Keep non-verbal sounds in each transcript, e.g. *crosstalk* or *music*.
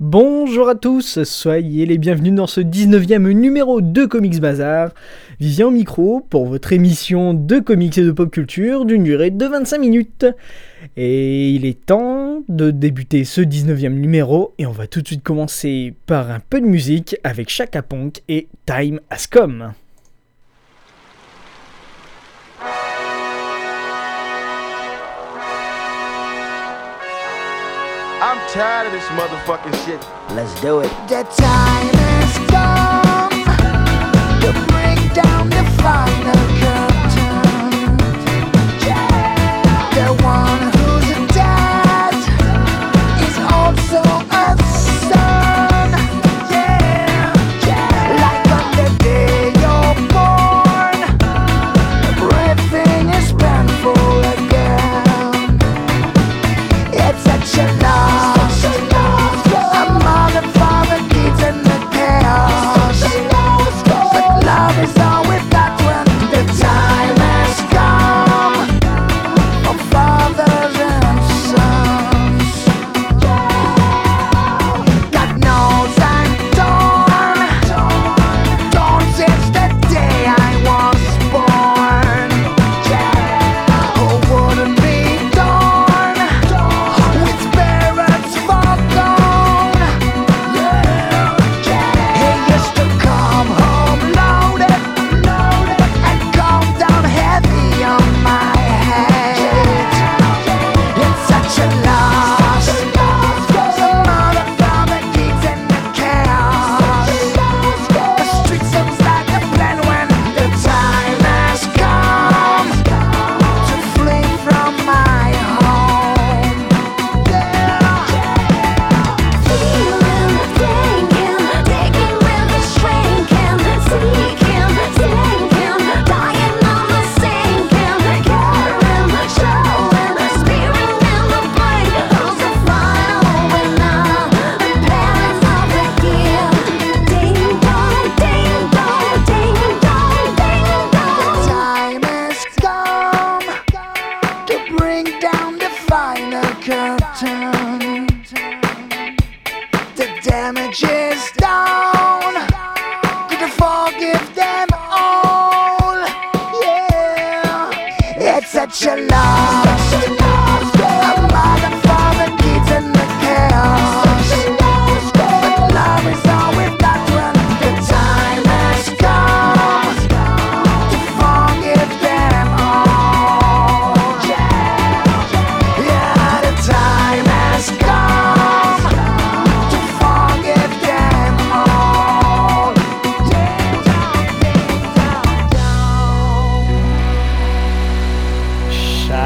Bonjour à tous, soyez les bienvenus dans ce 19e numéro de Comics Bazar. Vivien au micro pour votre émission de comics et de pop culture d'une durée de 25 minutes. Et il est temps de débuter ce 19e numéro et on va tout de suite commencer par un peu de musique avec Chaka Ponk et Time Has Come. I'm tired of this motherfucking shit. Let's do it. The time has come to bring down the final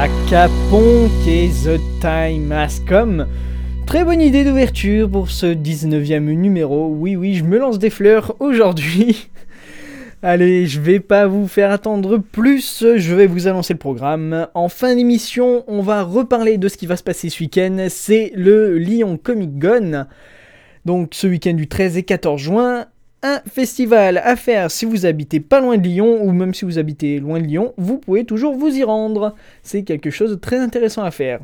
Chaka Ponk et The Time Has Come. Très bonne idée d'ouverture pour ce 19e numéro. Oui, oui, je me lance des fleurs aujourd'hui. *laughs* Allez, je vais pas vous faire attendre plus, je vais vous annoncer le programme. En fin d'émission, on va reparler de ce qui va se passer ce week-end. C'est le Lyon Comic Con. Donc ce week-end du 13 et 14 juin, un festival à faire si vous habitez pas loin de Lyon ou même si vous habitez loin de Lyon, vous pouvez toujours vous y rendre. C'est quelque chose de très intéressant à faire.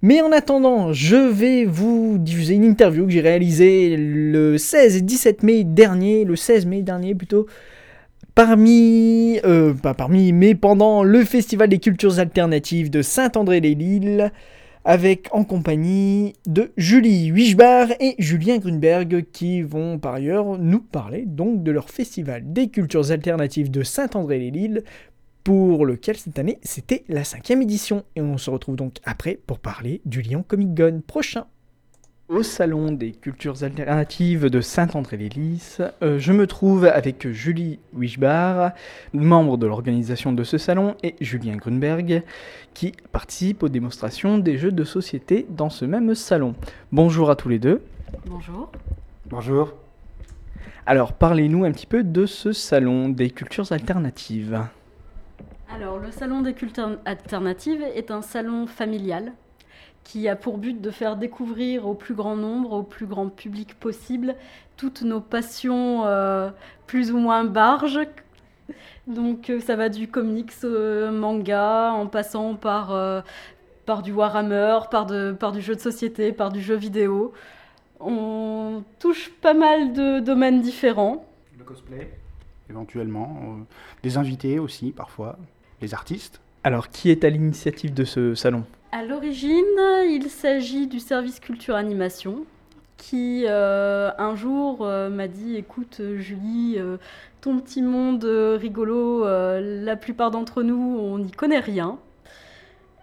Mais en attendant, je vais vous diffuser une interview que j'ai réalisée le 16 et 17 mai dernier, le 16 mai dernier plutôt, parmi, euh, pas parmi, mais pendant le Festival des cultures alternatives de Saint-André-les-Lilles, avec en compagnie de Julie Wichbar et Julien Grunberg qui vont par ailleurs nous parler donc de leur festival des cultures alternatives de Saint-André-les-Lilles pour lequel cette année c'était la cinquième édition et on se retrouve donc après pour parler du Lyon Comic Con prochain. Au Salon des cultures alternatives de Saint-André-les-Lys, euh, je me trouve avec Julie Wichbar, membre de l'organisation de ce salon, et Julien Grunberg, qui participe aux démonstrations des jeux de société dans ce même salon. Bonjour à tous les deux. Bonjour. Bonjour. Alors, parlez-nous un petit peu de ce salon des cultures alternatives. Alors, le Salon des cultures alternatives est un salon familial qui a pour but de faire découvrir au plus grand nombre, au plus grand public possible, toutes nos passions euh, plus ou moins barges. Donc, euh, ça va du comics, au manga, en passant par, euh, par du Warhammer, par, de, par du jeu de société, par du jeu vidéo. On touche pas mal de domaines différents. Le cosplay, éventuellement. euh, des invités aussi, parfois. Les artistes. Alors, qui est à l'initiative de ce salon? À l'origine, il s'agit du service culture animation qui euh, un jour euh, m'a dit écoute Julie, euh, ton petit monde rigolo, la plupart d'entre nous on n'y connaît rien.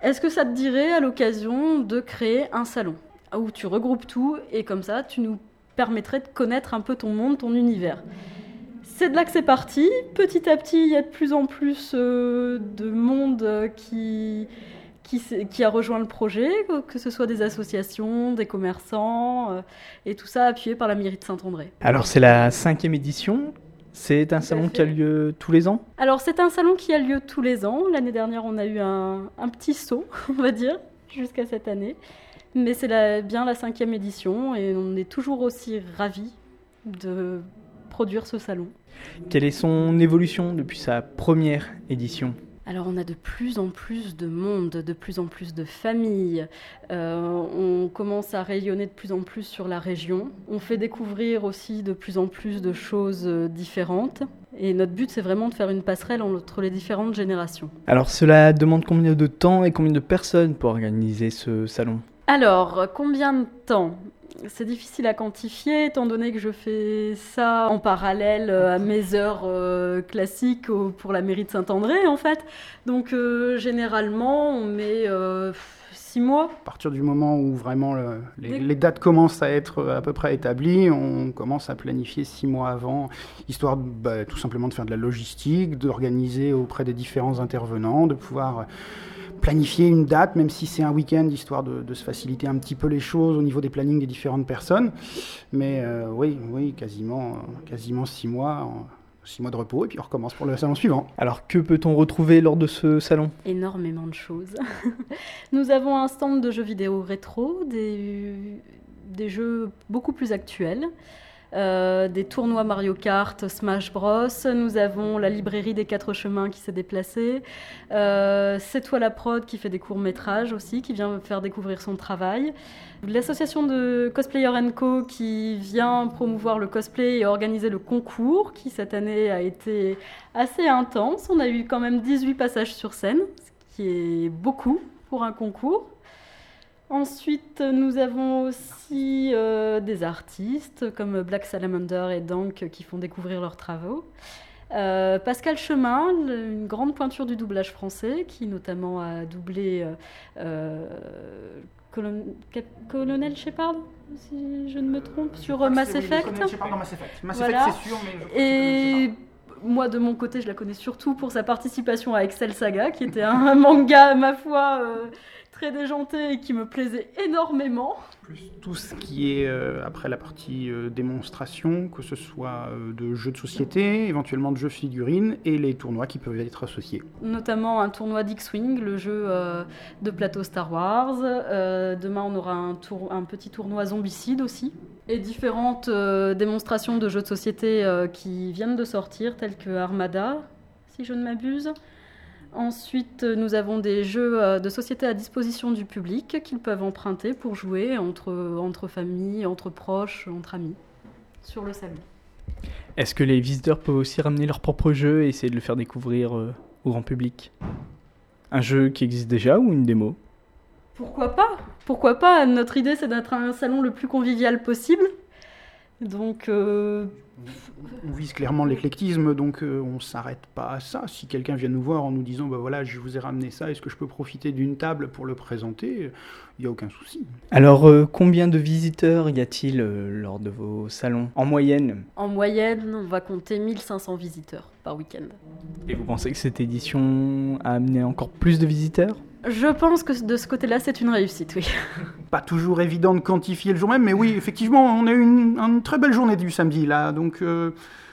Est-ce que ça te dirait à l'occasion de créer un salon où tu regroupes tout et comme ça tu nous permettrais de connaître un peu ton monde, ton univers? C'est de là que c'est parti. Petit à petit, il y a de plus en plus euh, de monde euh, qui, qui, s'est- qui a rejoint le projet, que- ce soit des associations, des commerçants, euh, et tout ça appuyé par la mairie de Saint-André. Alors, c'est la cinquième édition. C'est un salon qui a lieu tous les ans? Alors c'est un salon qui a lieu tous les ans. L'année dernière, on a eu un, un petit saut, *laughs* on va dire, jusqu'à cette année. Mais c'est bien la cinquième édition et on est toujours aussi ravis de produire ce salon. Quelle est son évolution depuis sa première édition? Alors on a de plus en plus de monde, de plus en plus de familles. Euh, on commence à rayonner de plus en plus sur la région. On fait découvrir aussi de plus en plus de choses euh, différentes. Et notre but, c'est vraiment de faire une passerelle entre les différentes générations. Alors, cela demande combien de temps et combien de personnes pour organiser ce salon? Alors, combien de temps? C'est difficile à quantifier étant donné que je fais ça en parallèle euh, à mes heures euh, classiques pour la mairie de Saint-André en fait. Donc euh, généralement on met six mois. À partir du moment où vraiment le- les, dates commencent à être à peu près établies, on commence à planifier six mois avant, histoire bah, tout simplement de faire de la logistique, d'organiser auprès des différents intervenants, de pouvoir planifier une date, même si c'est un week-end, histoire de, de se faciliter un petit peu les choses au niveau des plannings des différentes personnes. Mais euh, oui, oui, quasiment, euh, quasiment six mois, en- six mois de repos, et puis on recommence pour le salon suivant. Alors, que peut-on retrouver lors de ce salon? Énormément de choses. *laughs* Nous avons un stand de jeux vidéo rétro, des, des jeux beaucoup plus actuels. Euh, des tournois Mario Kart, Smash Bros. Nous avons la librairie des quatre chemins qui s'est déplacée. Euh, C'est toi la prod qui fait des courts métrages aussi, qui vient faire découvrir son travail. L'association de Cosplayer Co qui vient promouvoir le cosplay et organiser le concours, qui cette année a été assez intense. On a eu quand même 18 passages sur scène, ce qui est beaucoup pour un concours. Ensuite, nous avons aussi euh, des artistes comme Black Salamander et Dank qui font découvrir leurs travaux. Euh, Pascal Chemin, une grande pointure du doublage français, qui notamment a doublé euh, Colon- Colonel Shepard, si je ne me trompe, sur Mass Effect. Mass Effect. Mass Voilà. Effect, c'est sûr, mais Et moi, de mon côté, je la connais surtout pour sa participation à Excel Saga, qui était un *laughs* manga, ma foi, euh, très déjanté et qui me plaisait énormément. plus tout ce qui est euh, après la partie euh, démonstration, que ce soit euh, de jeux de société, éventuellement de jeux figurines, et les tournois qui peuvent être associés. Notamment un tournoi d'X-Wing, le jeu de plateau Star Wars. Demain, on aura un, tour- un petit tournoi Zombicide aussi. Et différentes démonstrations de jeux de société qui viennent de sortir, tels que Armada, si je ne m'abuse. Ensuite, nous avons des jeux euh, de société à disposition du public qu'ils peuvent emprunter pour jouer entre, entre familles, entre proches, entre amis, sur le salon. Est-ce que les visiteurs peuvent aussi ramener leur propre jeu et essayer de le faire découvrir euh, au grand public? Un jeu qui existe déjà ou une démo? Pourquoi pas? Pourquoi pas? Notre idée, c'est d'être un salon le plus convivial possible. Donc, euh, On vise clairement l'éclectisme, donc euh, on s'arrête pas à ça. Si quelqu'un vient nous voir en nous disant, bah voilà, je vous ai ramené ça, est-ce que je peux profiter d'une table pour le présenter? Il n'y a aucun souci. Alors, euh, combien de visiteurs y a-t-il euh, lors de vos salons? En moyenne? En moyenne, on va compter 1500 visiteurs par week-end. Et vous pensez que cette édition a amené encore plus de visiteurs? Je pense que de ce côté-là, c'est une réussite, oui. *laughs* Pas toujours évident de quantifier le jour même, mais oui, effectivement, on a eu une, une très belle journée du samedi là, donc euh,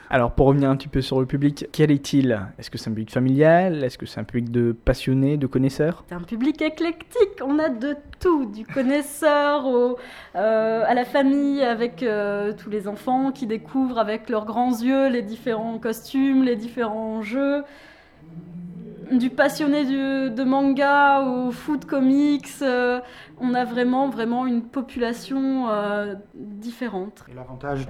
Alors, pour revenir un petit peu sur le public, quel est-il? Est-ce que c'est un public familial? Est-ce que c'est un public de passionnés, de connaisseurs? C'est un public éclectique, on a de tout, du connaisseur au, euh, à la famille avec euh, tous les enfants qui découvrent avec leurs grands yeux les différents costumes, les différents jeux. Du passionné de manga au foot comics, euh, on a vraiment vraiment une population euh, différente. Et l'avantage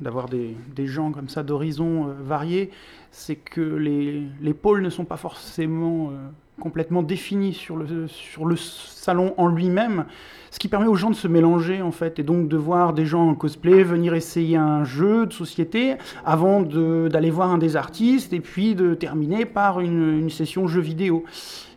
d'avoir des, gens comme ça d'horizons euh, variés, c'est que les, les pôles ne sont pas forcément complètement définis sur le, salon en lui-même, ce qui permet aux gens de se mélanger en fait, et donc de voir des gens en cosplay venir essayer un jeu de société avant d'aller voir un des artistes, et puis de terminer par une session jeu vidéo.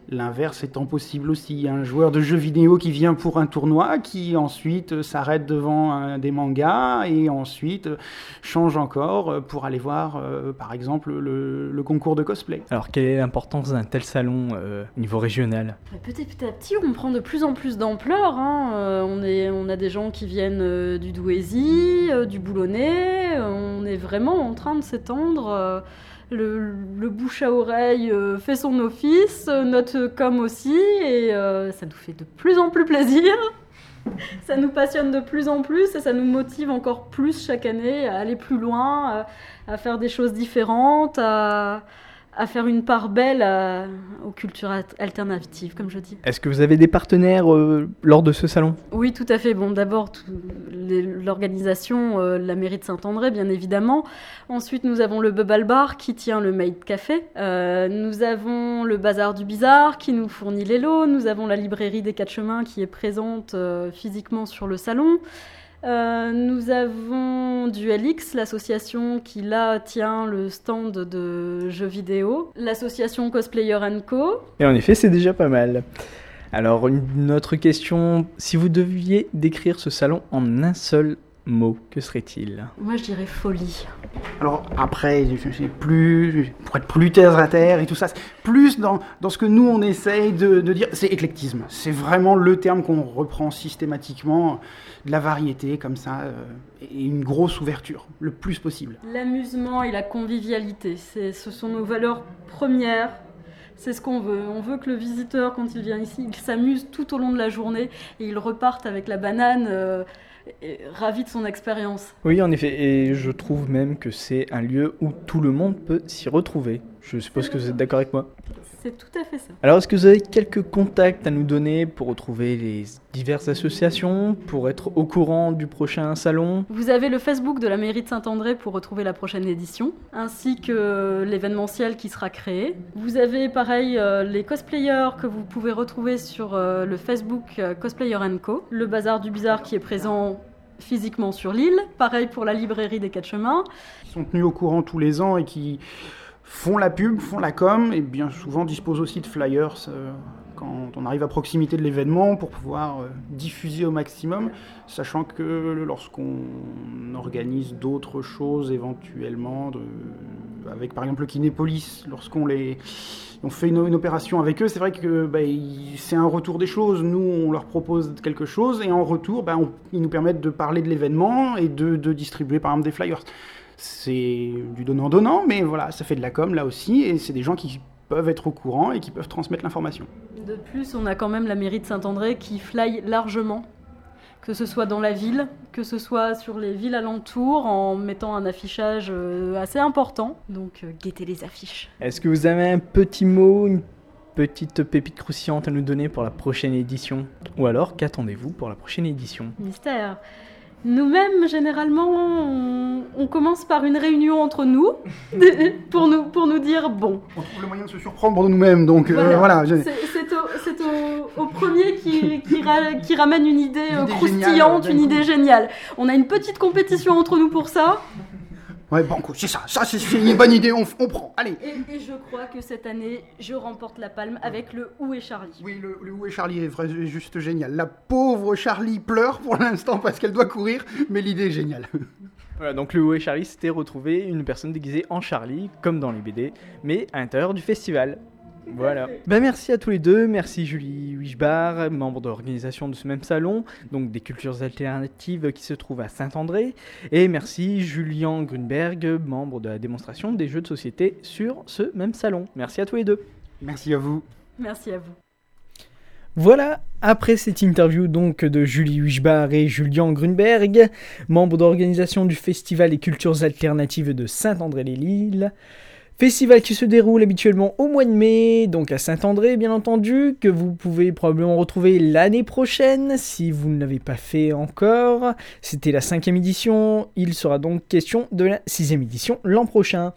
L'inverse étant possible aussi. Il y a un joueur de jeux vidéo qui vient pour un tournoi, qui ensuite euh, s'arrête devant un des mangas et ensuite euh, change encore euh, pour aller voir, euh, par exemple, le, le concours de cosplay. Alors, quelle est l'importance d'un tel salon euh, au niveau régional? Mais Petit, petit à petit, on prend de plus en plus d'ampleur. hein. Euh, on, est, on a des gens qui viennent euh, du Douaisis, euh, du Boulonnais. euh, on est vraiment en train de s'étendre. Le, le bouche à oreille euh, fait son office, euh, notre com aussi, et euh, ça nous fait de plus en plus plaisir. *laughs* ça nous passionne de plus en plus et ça nous motive encore plus chaque année à aller plus loin, à, à faire des choses différentes, à, à faire une part belle à- aux cultures al- alternatives, comme je dis. Est-ce que vous avez des partenaires euh, lors de ce salon? Oui, tout à fait. Bon, d'abord, l'organisation, euh, la mairie de Saint-André, bien évidemment. Ensuite, nous avons le Bubble Bar qui tient le Maid Café. Euh, nous avons le Bazar du Bizarre qui nous fournit les lots. Nous avons la librairie des Quatre Chemins qui est présente physiquement sur le salon. Euh, nous avons Duelix, l'association qui là tient le stand de jeux vidéo. L'association Cosplayer Co. Et en effet, c'est déjà pas mal. Alors, une autre question. Si vous deviez décrire ce salon en un seul mot, que serait-il? Moi, je dirais folie. Alors après, je- je- plus, pour être plus terre à terre et tout ça, plus dans, dans ce que nous on essaye de, de dire, c'est éclectisme. C'est vraiment le terme qu'on reprend systématiquement, de la variété comme ça, euh, et une grosse ouverture, le plus possible. L'amusement et la convivialité, c'est, ce sont nos valeurs premières. C'est ce qu'on veut. On veut que le visiteur, quand il vient ici, il s'amuse tout au long de la journée et il reparte avec la banane euh, ravi de son expérience. Oui, en effet, et je trouve même que c'est un lieu où tout le monde peut s'y retrouver. Je suppose que vous êtes d'accord avec moi. C'est tout à fait ça. Alors, est-ce que vous avez quelques contacts à nous donner pour retrouver les diverses associations, pour être au courant du prochain salon? Vous avez le Facebook de la mairie de Saint-André pour retrouver la prochaine édition, ainsi que l'événementiel qui sera créé. Vous avez pareil euh, les cosplayers que vous pouvez retrouver sur euh, le Facebook euh, Cosplayer Co, le bazar du bizarre qui est présent physiquement sur l'île, pareil pour la librairie des Quatre Chemins. Qui sont tenus au courant tous les ans et qui font la pub, font la com, et bien souvent disposent aussi de flyers euh, quand on arrive à proximité de l'événement pour pouvoir euh, diffuser au maximum, sachant que lorsqu'on organise d'autres choses éventuellement, avec par exemple le Kinépolis, lorsqu'on les on fait une, opération avec eux, c'est vrai que bah, c'est un retour des choses. Nous, on leur propose quelque chose et en retour, bah, ils nous permettent de parler de l'événement et de, de distribuer par exemple des flyers. C'est du donnant-donnant, mais voilà, ça fait de la com là aussi et c'est des gens qui peuvent être au courant et qui peuvent transmettre l'information. De plus, on a quand même la mairie de Saint-André qui fly largement, que ce soit dans la ville, que ce soit sur les villes alentours, en mettant un affichage euh, assez important. Donc, euh, guettez les affiches. Est-ce que vous avez un petit mot, une petite pépite croustillante à nous donner pour la prochaine édition? Ou alors, qu'attendez-vous pour la prochaine édition? Mystère. Nous-mêmes, généralement, on, on commence par une réunion entre nous *laughs* pour nous, pour nous dire bon. On trouve le moyen de se surprendre nous-mêmes, donc euh, Voilà. je- C'est au, premier qui, qui, ra- qui ramène une idée euh, Une idée croustillante, géniale, une idée géniale. On a une petite compétition entre nous pour ça. Ouais, banco, c'est ça, ça c'est une bonne idée, on, on prend, allez. Et, et je crois que cette année, je remporte la palme avec le Où est Charlie? Oui, le, le Où est Charlie est vrai- juste génial. La pauvre Charlie pleure pour l'instant parce qu'elle doit courir, mais l'idée est géniale. Voilà, donc le Où est Charlie, c'était retrouver une personne déguisée en Charlie, comme dans les BD, mais à l'intérieur du festival. Voilà. Ben merci à tous les deux, merci Julie Wichbar, membre de l'organisation de ce même salon, donc des cultures alternatives qui se trouve à Saint-André, et merci Julien Grunberg, membre de la démonstration des jeux de société sur ce même salon. Merci à tous les deux. Merci à vous. Merci à vous. Voilà, après cette interview donc de Julie Wichbar et Julien Grunberg, membres d'organisation du Festival des cultures alternatives de Saint-André-les-Lilles. Festival qui se déroule habituellement au mois de mai, donc à Saint-André bien entendu, que vous pouvez probablement retrouver l'année prochaine si vous ne l'avez pas fait encore. C'était la cinquième édition, il sera donc question de la sixième édition l'an prochain.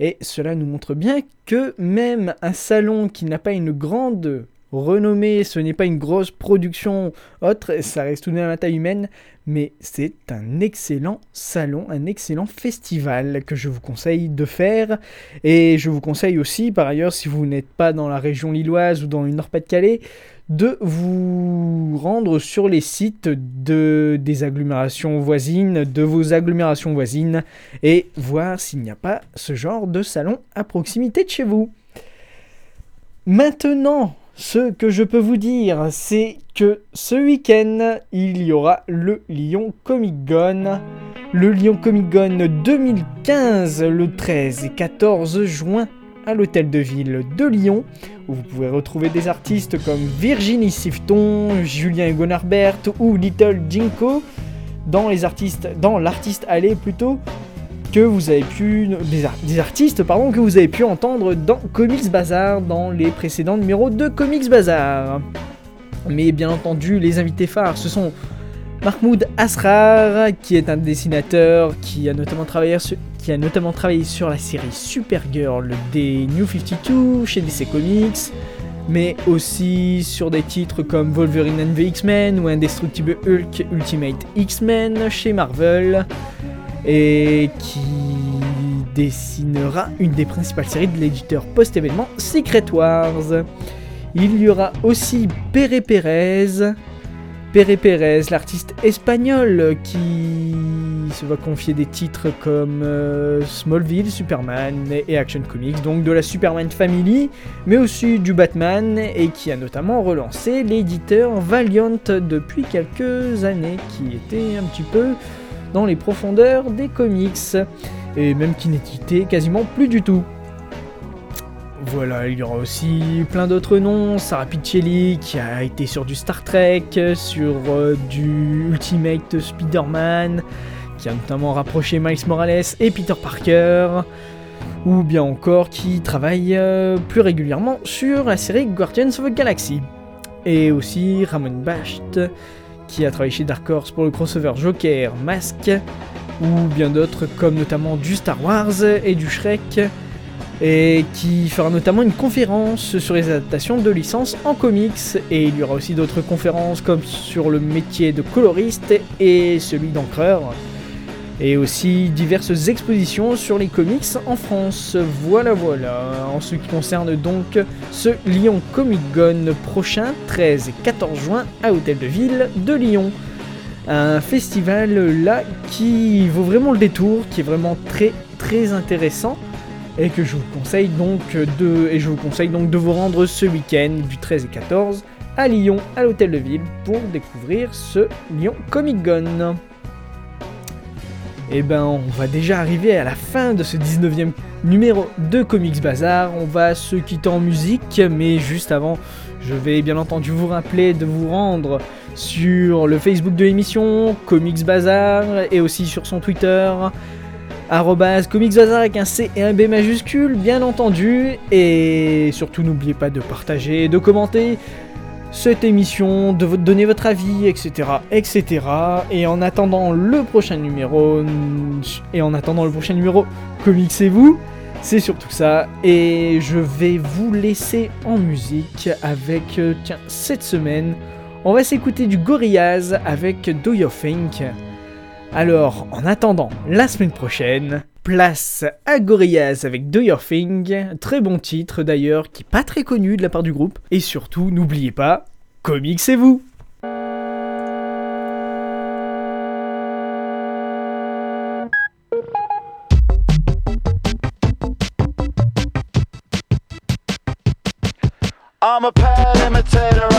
Et cela nous montre bien que même un salon qui n'a pas une grande renommée, ce n'est pas une grosse production autre, ça reste tout de même à taille humaine, mais c'est un excellent salon, un excellent festival que je vous conseille de faire. Et je vous conseille aussi, par ailleurs, si vous n'êtes pas dans la région lilloise ou dans le Nord-Pas-de-Calais, de vous rendre sur les sites de, des agglomérations voisines, de vos agglomérations voisines, et voir s'il n'y a pas ce genre de salon à proximité de chez vous. Maintenant, ce que je peux vous dire, c'est que ce week-end, il y aura le Lyon Comic Con. Le Lyon Comic Con 2015, le 13 et 14 juin, à l'hôtel de ville de Lyon, où vous pouvez retrouver des artistes comme Virginie Sifton, Julien Gonarbert ou Little Jinko dans dans l'artiste allé plutôt que vous avez pu des, ar- des artistes pardon que vous avez pu entendre dans Comics Bazar dans les précédents numéros de Comics Bazar. Mais bien entendu, les invités phares, ce sont Mahmoud Asrar, qui est un dessinateur qui a notamment travaillé sur, qui a notamment travaillé sur la série Supergirl des New 52 chez DC Comics, mais aussi sur des titres comme Wolverine and the X-Men ou Indestructible Hulk Ultimate X-Men chez Marvel, et qui dessinera une des principales séries de l'éditeur post-événement Secret Wars. Il y aura aussi Pere Pérez, Pere Pérez, l'artiste espagnol qui se va confier des titres comme euh, Smallville, Superman et Action Comics, donc de la Superman Family, mais aussi du Batman, et qui a notamment relancé l'éditeur Valiant depuis quelques années, qui était un petit peu dans les profondeurs des comics, et même qui n'éditait quasiment plus du tout. Voilà, il y aura aussi plein d'autres noms. Sarah Pichelli qui a été sur du Star Trek, sur euh, du Ultimate Spider-Man, qui a notamment rapproché Miles Morales et Peter Parker, ou bien encore qui travaille euh, plus régulièrement sur la série Guardians of the Galaxy. Et aussi Ramon Basht qui a travaillé chez Dark Horse pour le crossover Joker Mask, ou bien d'autres comme notamment du Star Wars et du Shrek et qui fera notamment une conférence sur les adaptations de licences en comics. Et il y aura aussi d'autres conférences comme sur le métier de coloriste et celui d'encreur. Et aussi diverses expositions sur les comics en France. Voilà, voilà. En ce qui concerne donc ce Lyon Comic Con prochain, 13 et 14 juin, à Hôtel de Ville de Lyon. Un festival là qui vaut vraiment le détour, qui est vraiment très très intéressant et que je vous conseille donc de et je vous conseille donc de vous rendre ce week-end du 13 et 14 à Lyon à l'hôtel de ville pour découvrir ce Lyon Comic Con. Et ben on va déjà arriver à la fin de ce 19e numéro de Comics Bazar. On va se quitter en musique, mais juste avant, je vais bien entendu vous rappeler de vous rendre sur le Facebook de l'émission Comics Bazar et aussi sur son Twitter arrobase Comics Bazar avec un C et un B majuscule, bien entendu. Et surtout, n'oubliez pas de partager, de commenter cette émission, de donner votre avis, etc., etc. Et en attendant le prochain numéro, et en attendant le prochain numéro, comicsez-vous. C'est surtout ça. Et je vais vous laisser en musique avec, euh, tiens, cette semaine, on va s'écouter du Gorillaz avec Do Your Think. Alors, en attendant la semaine prochaine, place à Gorillaz avec Do Your Thing, très bon titre d'ailleurs, qui est pas très connu de la part du groupe. Et surtout, n'oubliez pas, comics c'est vous I'm a pale imitator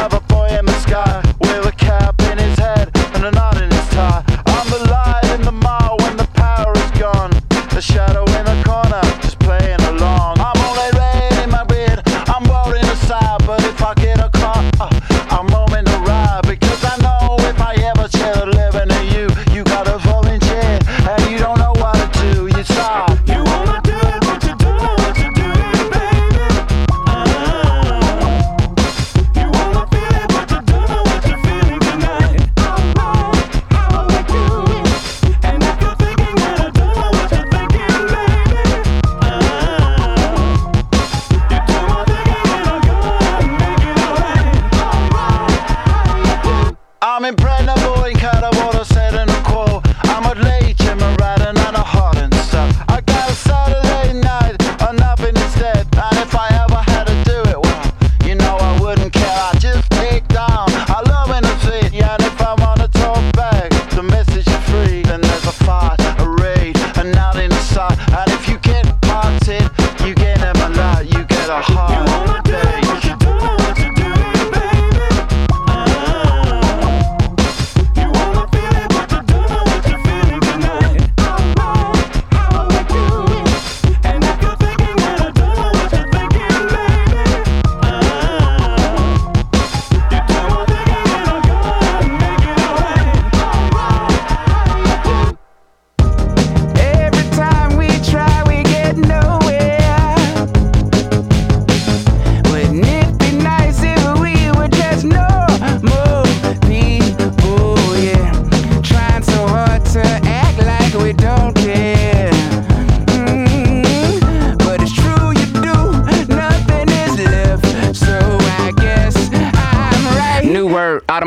shadow in the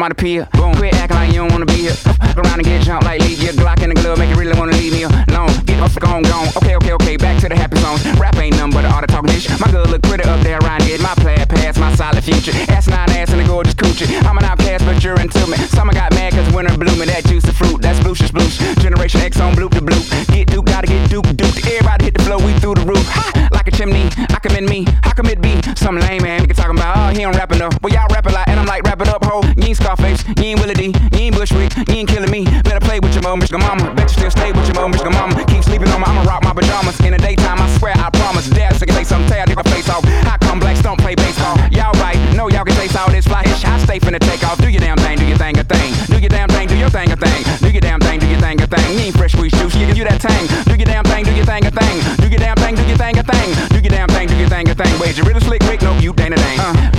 word, automatopoeia. Boom, quit acting like you don't wanna be here. Fuck around and get jumped like leave your Glock in the glove, make you really wanna leave me alone. Get off gone, gone. Okay, okay, okay, back to the happy zones. Rap ain't nothing but an art of talking dish. My girl look pretty up there around here. My plaid past, my solid future. Ass nine ass and a gorgeous coochie. I'm an outcast, but you're into me. Summer got mad cause winter blooming. That juicy fruit, that's blucious blues. Generation X on bloop to bloop. Get duke, gotta get duke, duke. Everybody hit the flow, we through the roof. Ha! Like a chimney, I commend me. How come it be? Some lame man, nigga talking about, oh, he don't rap enough. Well, y'all rap a lot, and I'm like, wrap it up, ho. You ain't Scarface, you ain't Willie D, you ain't Bushwick, you ain't killing me. Better play with your mom, Michigan mama. Bet you still stay with your mom, Michigan mama. Keep sleeping on me, I'ma rock my pajamas. In the daytime, I swear, I promise. Dad, sick say some tear, nigga face off. How come blacks don't play baseball? Y'all right, know y'all can taste all this fly. I stay finna take off. Do your damn thing, do your thing a thing. Do your damn thing, do your thing a thing. Do your damn thing, do your thing a thing. You ain't fresh squeeze juice, you can that tang. Do your damn thing, do your thing a thing. Do your damn thing, do your thing a thing. Do your damn thing, do your thing a thing. Wait, you really slick, Rick? No, you ain't a dang. Uh,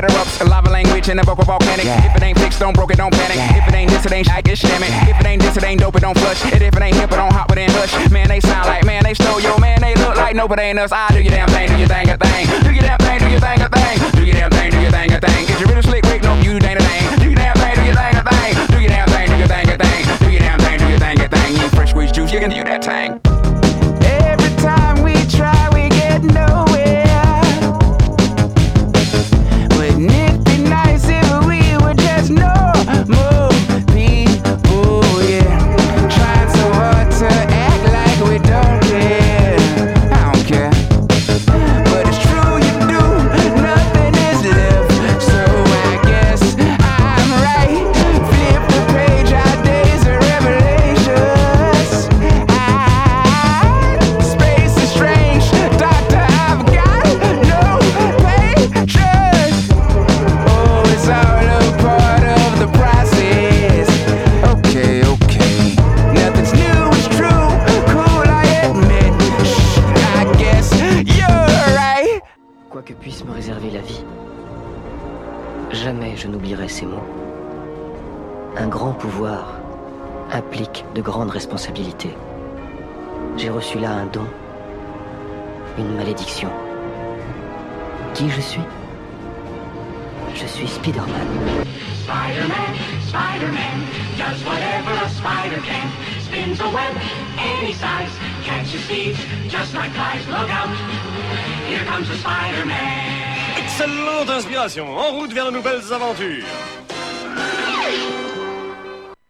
bet it up, head her up, lava language and a vocal volcanic. If it ain't fixed, don't broke it, don't panic. If it ain't this, it ain't shit, get shammy. If it ain't this, it ain't dope, it don't flush. And if it ain't hip, it don't hop, it ain't hush. Man, they sound like, man, they stole yo, man, they look like no, but ain't us. I do your damn thing, do your thing a thing. Do your damn thing, do your thing a thing. Do your damn thing, do your thing a thing. Is you really slick, ces mots. Un grand pouvoir implique de grandes responsabilités. J'ai reçu là un don, une malédiction. Qui je suis? Je suis Spider-Man. Spider-Man, Spider-Man, does whatever a spider can. Spins a web any size, catches thieves just like flies. Look out, here comes the Spider-Man. Excellente inspiration, en route vers de nouvelles aventures.